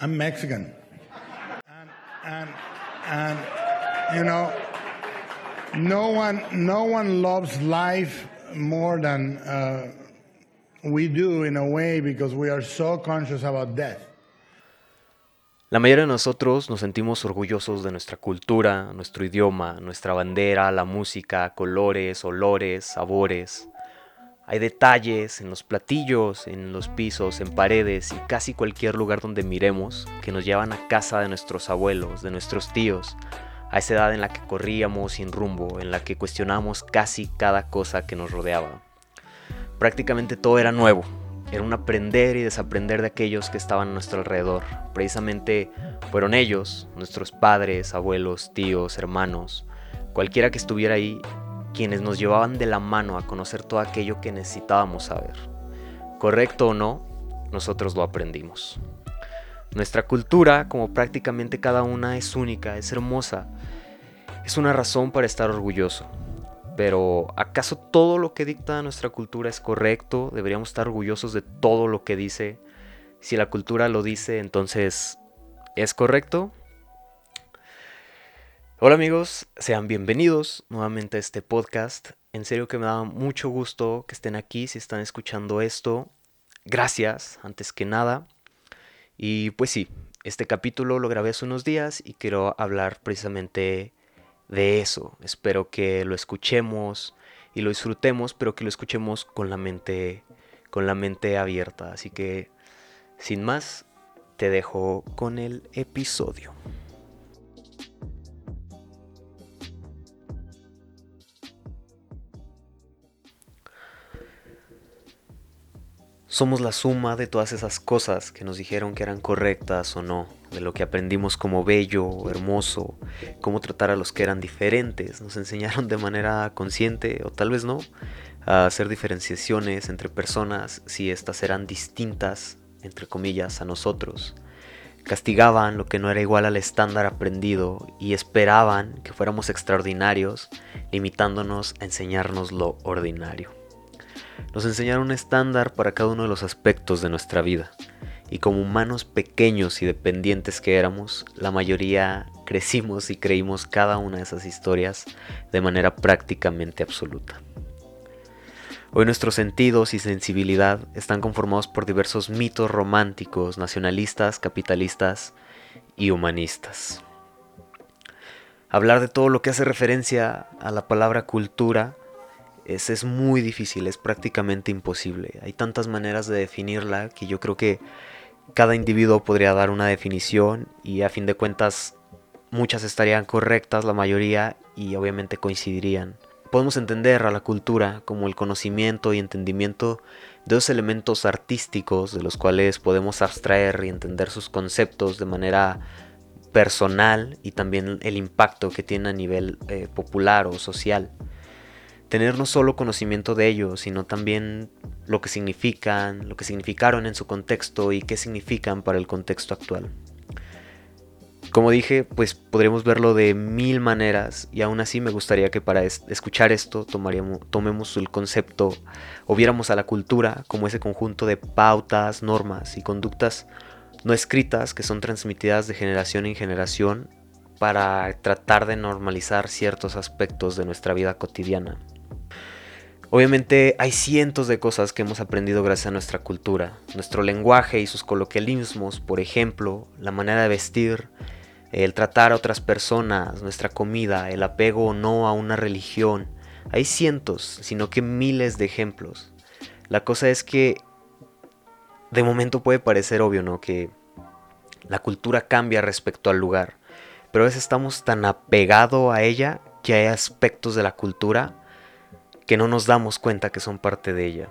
I'm Mexican. And, and, and, you know, no one, no one loves life more than we do in a way because we are so conscious about death. La mayoría de nosotros nos sentimos orgullosos de nuestra cultura, nuestro idioma, nuestra bandera, la música, colores, olores, sabores. Hay detalles en los platillos, en los pisos, en paredes y casi cualquier lugar donde miremos que nos llevan a casa de nuestros abuelos, de nuestros tíos, a esa edad en la que corríamos sin rumbo, en la que cuestionamos casi cada cosa que nos rodeaba. Prácticamente todo era nuevo, era un aprender y desaprender de aquellos que estaban a nuestro alrededor. Precisamente fueron ellos, nuestros padres, abuelos, tíos, hermanos, cualquiera que estuviera ahí, quienes nos llevaban de la mano a conocer todo aquello que necesitábamos saber. Correcto o no, nosotros lo aprendimos. Nuestra cultura, como prácticamente cada una, es única, es hermosa. Es una razón para estar orgulloso. Pero ¿acaso todo lo que dicta nuestra cultura es correcto? ¿Deberíamos estar orgullosos de todo lo que dice? Si la cultura lo dice, entonces ¿es correcto? Hola amigos, sean bienvenidos nuevamente a este podcast. En serio que me da mucho gusto que estén aquí, si están escuchando esto. Gracias, antes que nada. Y pues sí, este capítulo lo grabé hace unos días y quiero hablar precisamente de eso. Espero que lo escuchemos y lo disfrutemos, pero que lo escuchemos con la mente con la mente abierta. Así que sin más, te dejo con el episodio. Somos la suma de todas esas cosas que nos dijeron que eran correctas o no, de lo que aprendimos como bello hermoso, cómo tratar a los que eran diferentes. Nos enseñaron de manera consciente o tal vez no a hacer diferenciaciones entre personas si éstas eran distintas, entre comillas, a nosotros. Castigaban lo que no era igual al estándar aprendido y esperaban que fuéramos extraordinarios, limitándonos a enseñarnos lo ordinario nos enseñaron un estándar para cada uno de los aspectos de nuestra vida. Y como humanos pequeños y dependientes que éramos, la mayoría crecimos y creímos cada una de esas historias de manera prácticamente absoluta. Hoy nuestros sentidos y sensibilidad están conformados por diversos mitos románticos, nacionalistas, capitalistas y humanistas. Hablar de todo lo que hace referencia a la palabra cultura es, es muy difícil, es prácticamente imposible. Hay tantas maneras de definirla que yo creo que cada individuo podría dar una definición y a fin de cuentas muchas estarían correctas, la mayoría, y obviamente coincidirían. Podemos entender a la cultura como el conocimiento y entendimiento de dos elementos artísticos de los cuales podemos abstraer y entender sus conceptos de manera personal y también el impacto que tiene a nivel eh, popular o social tener no solo conocimiento de ellos, sino también lo que significan, lo que significaron en su contexto y qué significan para el contexto actual. Como dije, pues podremos verlo de mil maneras y aún así me gustaría que para escuchar esto tomemos el concepto o viéramos a la cultura como ese conjunto de pautas, normas y conductas no escritas que son transmitidas de generación en generación para tratar de normalizar ciertos aspectos de nuestra vida cotidiana. Obviamente hay cientos de cosas que hemos aprendido gracias a nuestra cultura, nuestro lenguaje y sus coloquialismos, por ejemplo, la manera de vestir, el tratar a otras personas, nuestra comida, el apego o no a una religión. Hay cientos, sino que miles de ejemplos. La cosa es que de momento puede parecer obvio, ¿no? Que la cultura cambia respecto al lugar, pero a veces estamos tan apegados a ella que hay aspectos de la cultura que no nos damos cuenta que son parte de ella.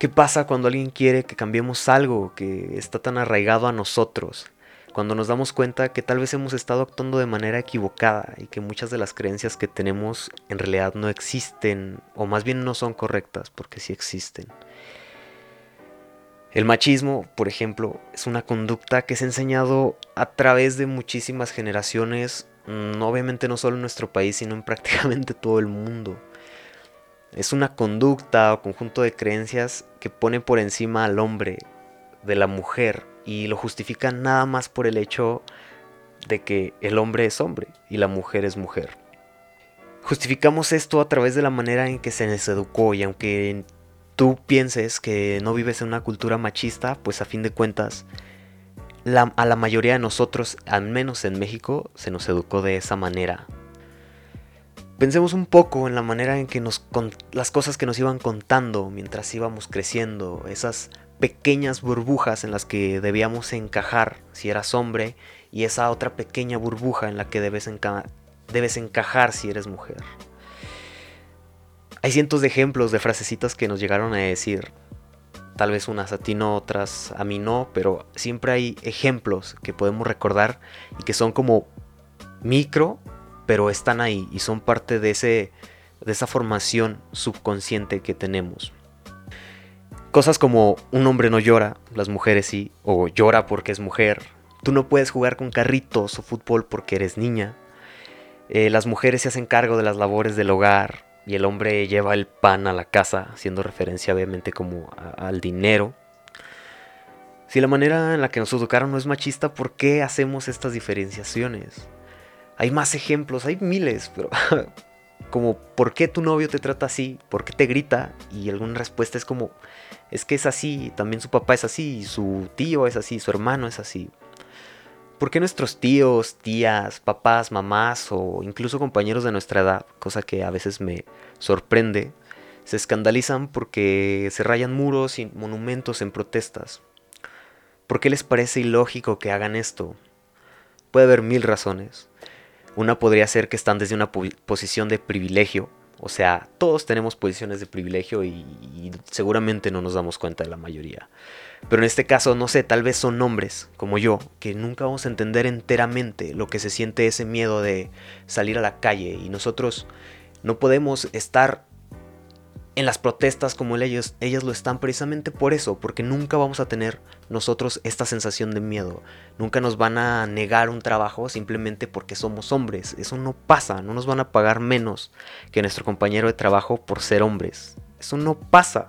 ¿Qué pasa cuando alguien quiere que cambiemos algo que está tan arraigado a nosotros? Cuando nos damos cuenta que tal vez hemos estado actuando de manera equivocada y que muchas de las creencias que tenemos en realidad no existen o más bien no son correctas porque sí existen. El machismo, por ejemplo, es una conducta que se ha enseñado a través de muchísimas generaciones obviamente no solo en nuestro país, sino en prácticamente todo el mundo. Es una conducta o conjunto de creencias que pone por encima al hombre, de la mujer y lo justifican nada más por el hecho de que el hombre es hombre y la mujer es mujer. Justificamos esto a través de la manera en que se les educó y aunque tú pienses que no vives en una cultura machista, pues a fin de cuentas a la mayoría de nosotros, al menos en México, se nos educó de esa manera. Pensemos un poco en la manera en que nos las cosas que nos iban contando mientras íbamos creciendo, esas pequeñas burbujas en las que debíamos encajar si eras hombre y esa otra pequeña burbuja en la que debes, debes encajar si eres mujer. Hay cientos de ejemplos de frasecitas que nos llegaron a decir, tal vez unas a ti no, otras a mí no, pero siempre hay ejemplos que podemos recordar y que son como micro pero están ahí y son parte de, ese, de esa formación subconsciente que tenemos. Cosas como un hombre no llora, las mujeres sí, o llora porque es mujer. Tú no puedes jugar con carritos o fútbol porque eres niña. Eh, las mujeres se hacen cargo de las labores del hogar y el hombre lleva el pan a la casa, haciendo referencia obviamente como al dinero. Si la manera en la que nos educaron no es machista, ¿por qué hacemos estas diferenciaciones? Hay más ejemplos, hay miles, pero como ¿por qué tu novio te trata así? ¿Por qué te grita? Y alguna respuesta es como es que es así, también su papá es así, su tío es así, su hermano es así. ¿Por qué nuestros tíos, tías, papás, mamás o incluso compañeros de nuestra edad, cosa que a veces me sorprende, se escandalizan porque se rayan muros y monumentos en protestas? ¿Por qué les parece ilógico que hagan esto? Puede haber mil razones. Una podría ser que están desde una posición de privilegio, o sea, todos tenemos posiciones de privilegio y, seguramente no nos damos cuenta de la mayoría. Pero en este caso, no sé, tal vez son hombres, como yo, que nunca vamos a entender enteramente lo que se siente ese miedo de salir a la calle y nosotros no podemos estar en las protestas como ellos, ellas lo están precisamente por eso, porque nunca vamos a tener nosotros esta sensación de miedo. Nunca nos van a negar un trabajo simplemente porque somos hombres. Eso no pasa, no nos van a pagar menos que nuestro compañero de trabajo por ser hombres. Eso no pasa.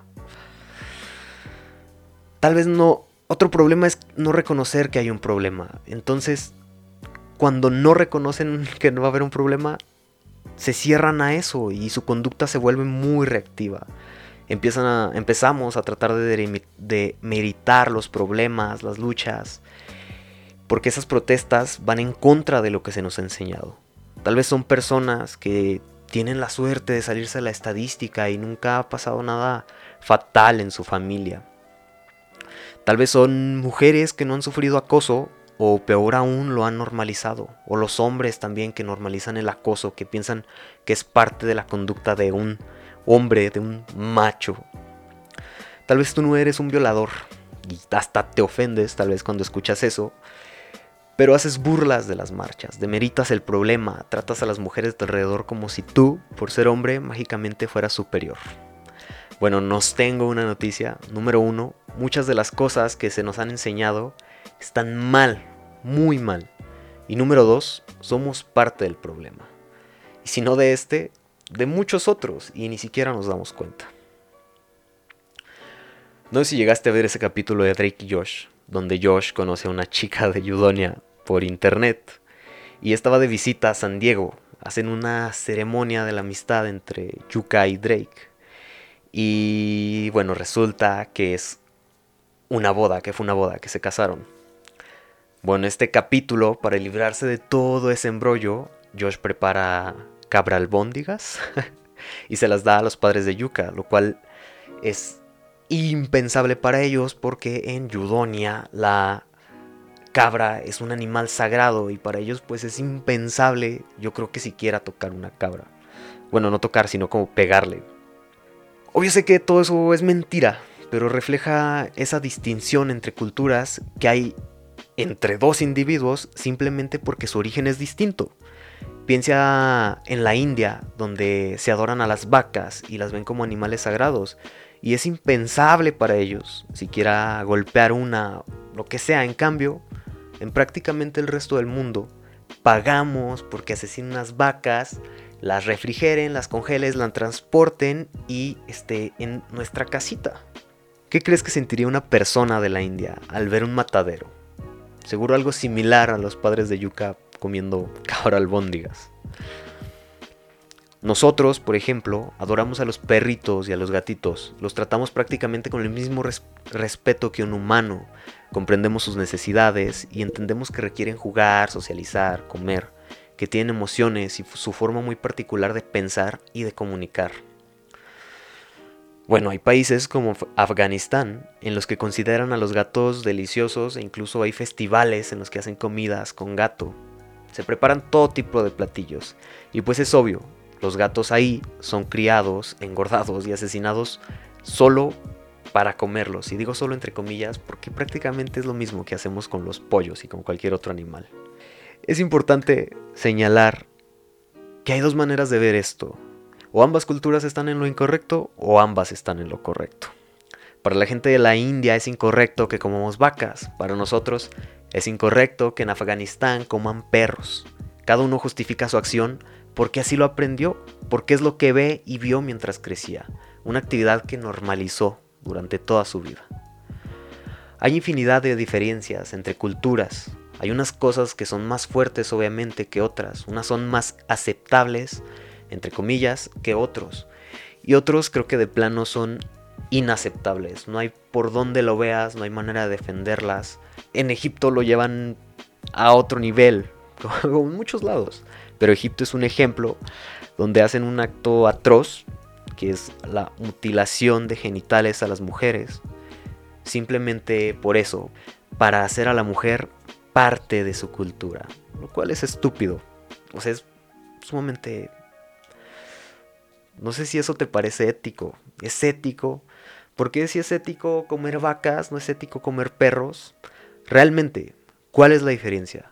Tal vez no... Otro problema es no reconocer que hay un problema. Entonces, cuando no reconocen que no va a haber un problema, se cierran a eso y su conducta se vuelve muy reactiva. Empiezan a, empezamos a tratar de, meritar los problemas, las luchas, porque esas protestas van en contra de lo que se nos ha enseñado. Tal vez son personas que tienen la suerte de salirse de la estadística y nunca ha pasado nada fatal en su familia. Tal vez son mujeres que no han sufrido acoso o peor aún lo han normalizado, o los hombres también que normalizan el acoso, que piensan que es parte de la conducta de un hombre, de un macho. Tal vez tú no eres un violador y hasta te ofendes tal vez cuando escuchas eso, pero haces burlas de las marchas, demeritas el problema, tratas a las mujeres de alrededor como si tú, por ser hombre, mágicamente fueras superior. Bueno, nos tengo una noticia. Número uno, muchas de las cosas que se nos han enseñado están mal, muy mal. Y número dos, somos parte del problema. Y si no de este, de muchos otros, y ni siquiera nos damos cuenta. No sé si llegaste a ver ese capítulo de Drake y Josh, donde Josh conoce a una chica de Yudonia por internet y estaba de visita a San Diego. Hacen una ceremonia de la amistad entre Yuka y Drake. Y bueno, resulta que es una boda, que fue una boda, que se casaron. Bueno, este capítulo, para librarse de todo ese embrollo, Josh prepara cabra albóndigas y se las da a los padres de Yuka, lo cual es impensable para ellos porque en Yudonia la cabra es un animal sagrado y para ellos pues es impensable, yo creo que siquiera tocar una cabra. Bueno, no tocar, sino como pegarle. Obvio sé que todo eso es mentira, pero refleja esa distinción entre culturas que hay entre dos individuos simplemente porque su origen es distinto. Piensa en la India, donde se adoran a las vacas y las ven como animales sagrados, y es impensable para ellos siquiera golpear una, lo que sea. En cambio, en prácticamente el resto del mundo, pagamos porque asesinen unas vacas, las refrigeren, las congelen, las transporten y esté en nuestra casita. ¿Qué crees que sentiría una persona de la India al ver un matadero? Seguro algo similar a los padres de Yucca comiendo cabra albóndigas. Nosotros, por ejemplo, adoramos a los perritos y a los gatitos. Los tratamos prácticamente con el mismo respeto que un humano. Comprendemos sus necesidades y entendemos que requieren jugar, socializar, comer, que tienen emociones y su forma muy particular de pensar y de comunicar. Bueno, hay países como Afganistán en los que consideran a los gatos deliciosos e incluso hay festivales en los que hacen comidas con gato. Se preparan todo tipo de platillos. Y pues es obvio, los gatos ahí son criados, engordados y asesinados solo para comerlos. Y digo solo entre comillas porque prácticamente es lo mismo que hacemos con los pollos y con cualquier otro animal. Es importante señalar que hay dos maneras de ver esto. O ambas culturas están en lo incorrecto o ambas están en lo correcto. Para la gente de la India es incorrecto que comamos vacas. Para nosotros es incorrecto que en Afganistán coman perros. Cada uno justifica su acción porque así lo aprendió, porque es lo que ve y vio mientras crecía, una actividad que normalizó durante toda su vida. Hay infinidad de diferencias entre culturas, hay unas cosas que son más fuertes obviamente que otras, unas son más aceptables, entre comillas, que otros, y otros creo que de plano son inaceptables, no hay por dónde lo veas, no hay manera de defenderlas. En Egipto lo llevan a otro nivel, como en muchos lados. Pero Egipto es un ejemplo donde hacen un acto atroz, que es la mutilación de genitales a las mujeres. Simplemente por eso, para hacer a la mujer parte de su cultura. Lo cual es estúpido. O sea, es sumamente... No sé si eso te parece ético. ¿Es ético? ¿Por qué si es ético comer vacas, no es ético comer perros? Realmente, ¿cuál es la diferencia?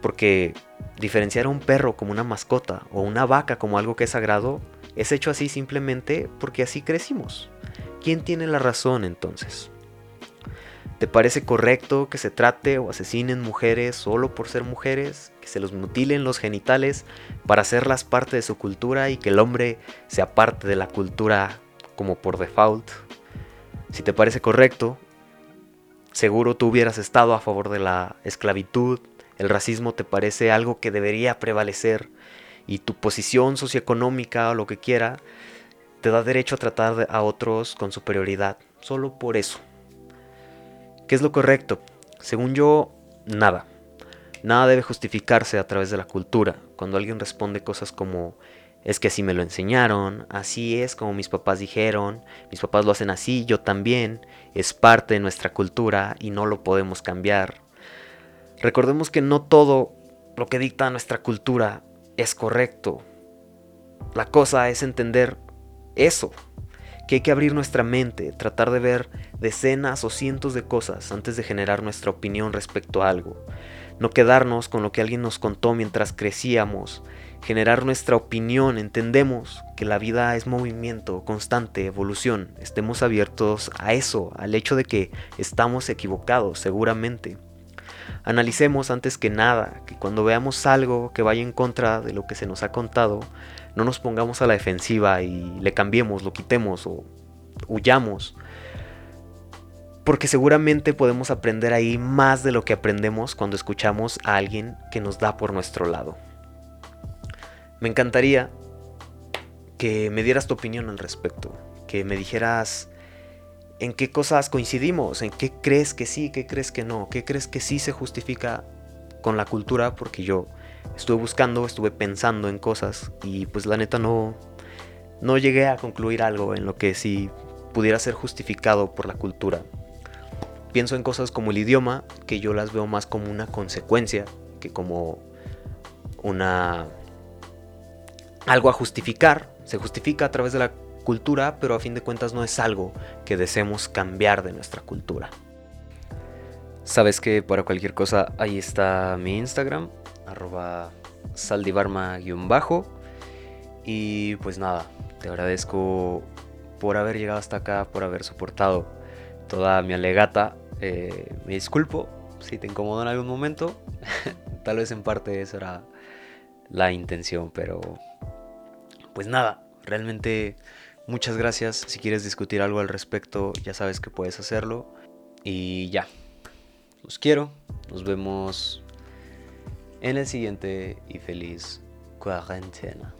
Porque diferenciar a un perro como una mascota o una vaca como algo que es sagrado es hecho así simplemente porque así crecimos. ¿Quién tiene la razón entonces? ¿Te parece correcto que se trate o asesinen mujeres solo por ser mujeres? ¿Que se los mutilen los genitales para hacerlas parte de su cultura y que el hombre sea parte de la cultura como por default? Si te parece correcto, seguro tú hubieras estado a favor de la esclavitud, el racismo te parece algo que debería prevalecer y tu posición socioeconómica o lo que quiera te da derecho a tratar a otros con superioridad, solo por eso. ¿Qué es lo correcto? Según yo, nada. Nada debe justificarse a través de la cultura. Cuando alguien responde cosas como es que así me lo enseñaron, así es como mis papás dijeron, mis papás lo hacen así, yo también, es parte de nuestra cultura y no lo podemos cambiar. Recordemos que no todo lo que dicta nuestra cultura es correcto. La cosa es entender eso, que hay que abrir nuestra mente, tratar de ver decenas o cientos de cosas antes de generar nuestra opinión respecto a algo. No quedarnos con lo que alguien nos contó mientras crecíamos, generar nuestra opinión, entendemos que la vida es movimiento, constante, evolución, estemos abiertos a eso, al hecho de que estamos equivocados seguramente. Analicemos antes que nada que cuando veamos algo que vaya en contra de lo que se nos ha contado, no nos pongamos a la defensiva y le cambiemos, lo quitemos o huyamos. Porque seguramente podemos aprender ahí más de lo que aprendemos cuando escuchamos a alguien que nos da por nuestro lado. Me encantaría que me dieras tu opinión al respecto, que me dijeras en qué cosas coincidimos, en qué crees que sí, qué crees que no, qué crees que sí se justifica con la cultura, porque yo estuve buscando, estuve pensando en cosas y pues la neta no, no llegué a concluir algo en lo que sí pudiera ser justificado por la cultura. Pienso en cosas como el idioma, que yo las veo más como una consecuencia que como una algo a justificar. Se justifica a través de la cultura, pero a fin de cuentas no es algo que deseemos cambiar de nuestra cultura. Sabes que para cualquier cosa ahí está mi Instagram, arroba saldivarma-bajo. Y pues nada, te agradezco por haber llegado hasta acá, por haber soportado toda mi alegata. Eh, me disculpo si te incomodo en algún momento. Tal vez en parte esa era la intención, pero pues nada, realmente Muchas gracias. Si quieres discutir algo al respecto, ya sabes que puedes hacerlo. Y ya. Los quiero. Nos vemos en el siguiente y feliz cuarentena.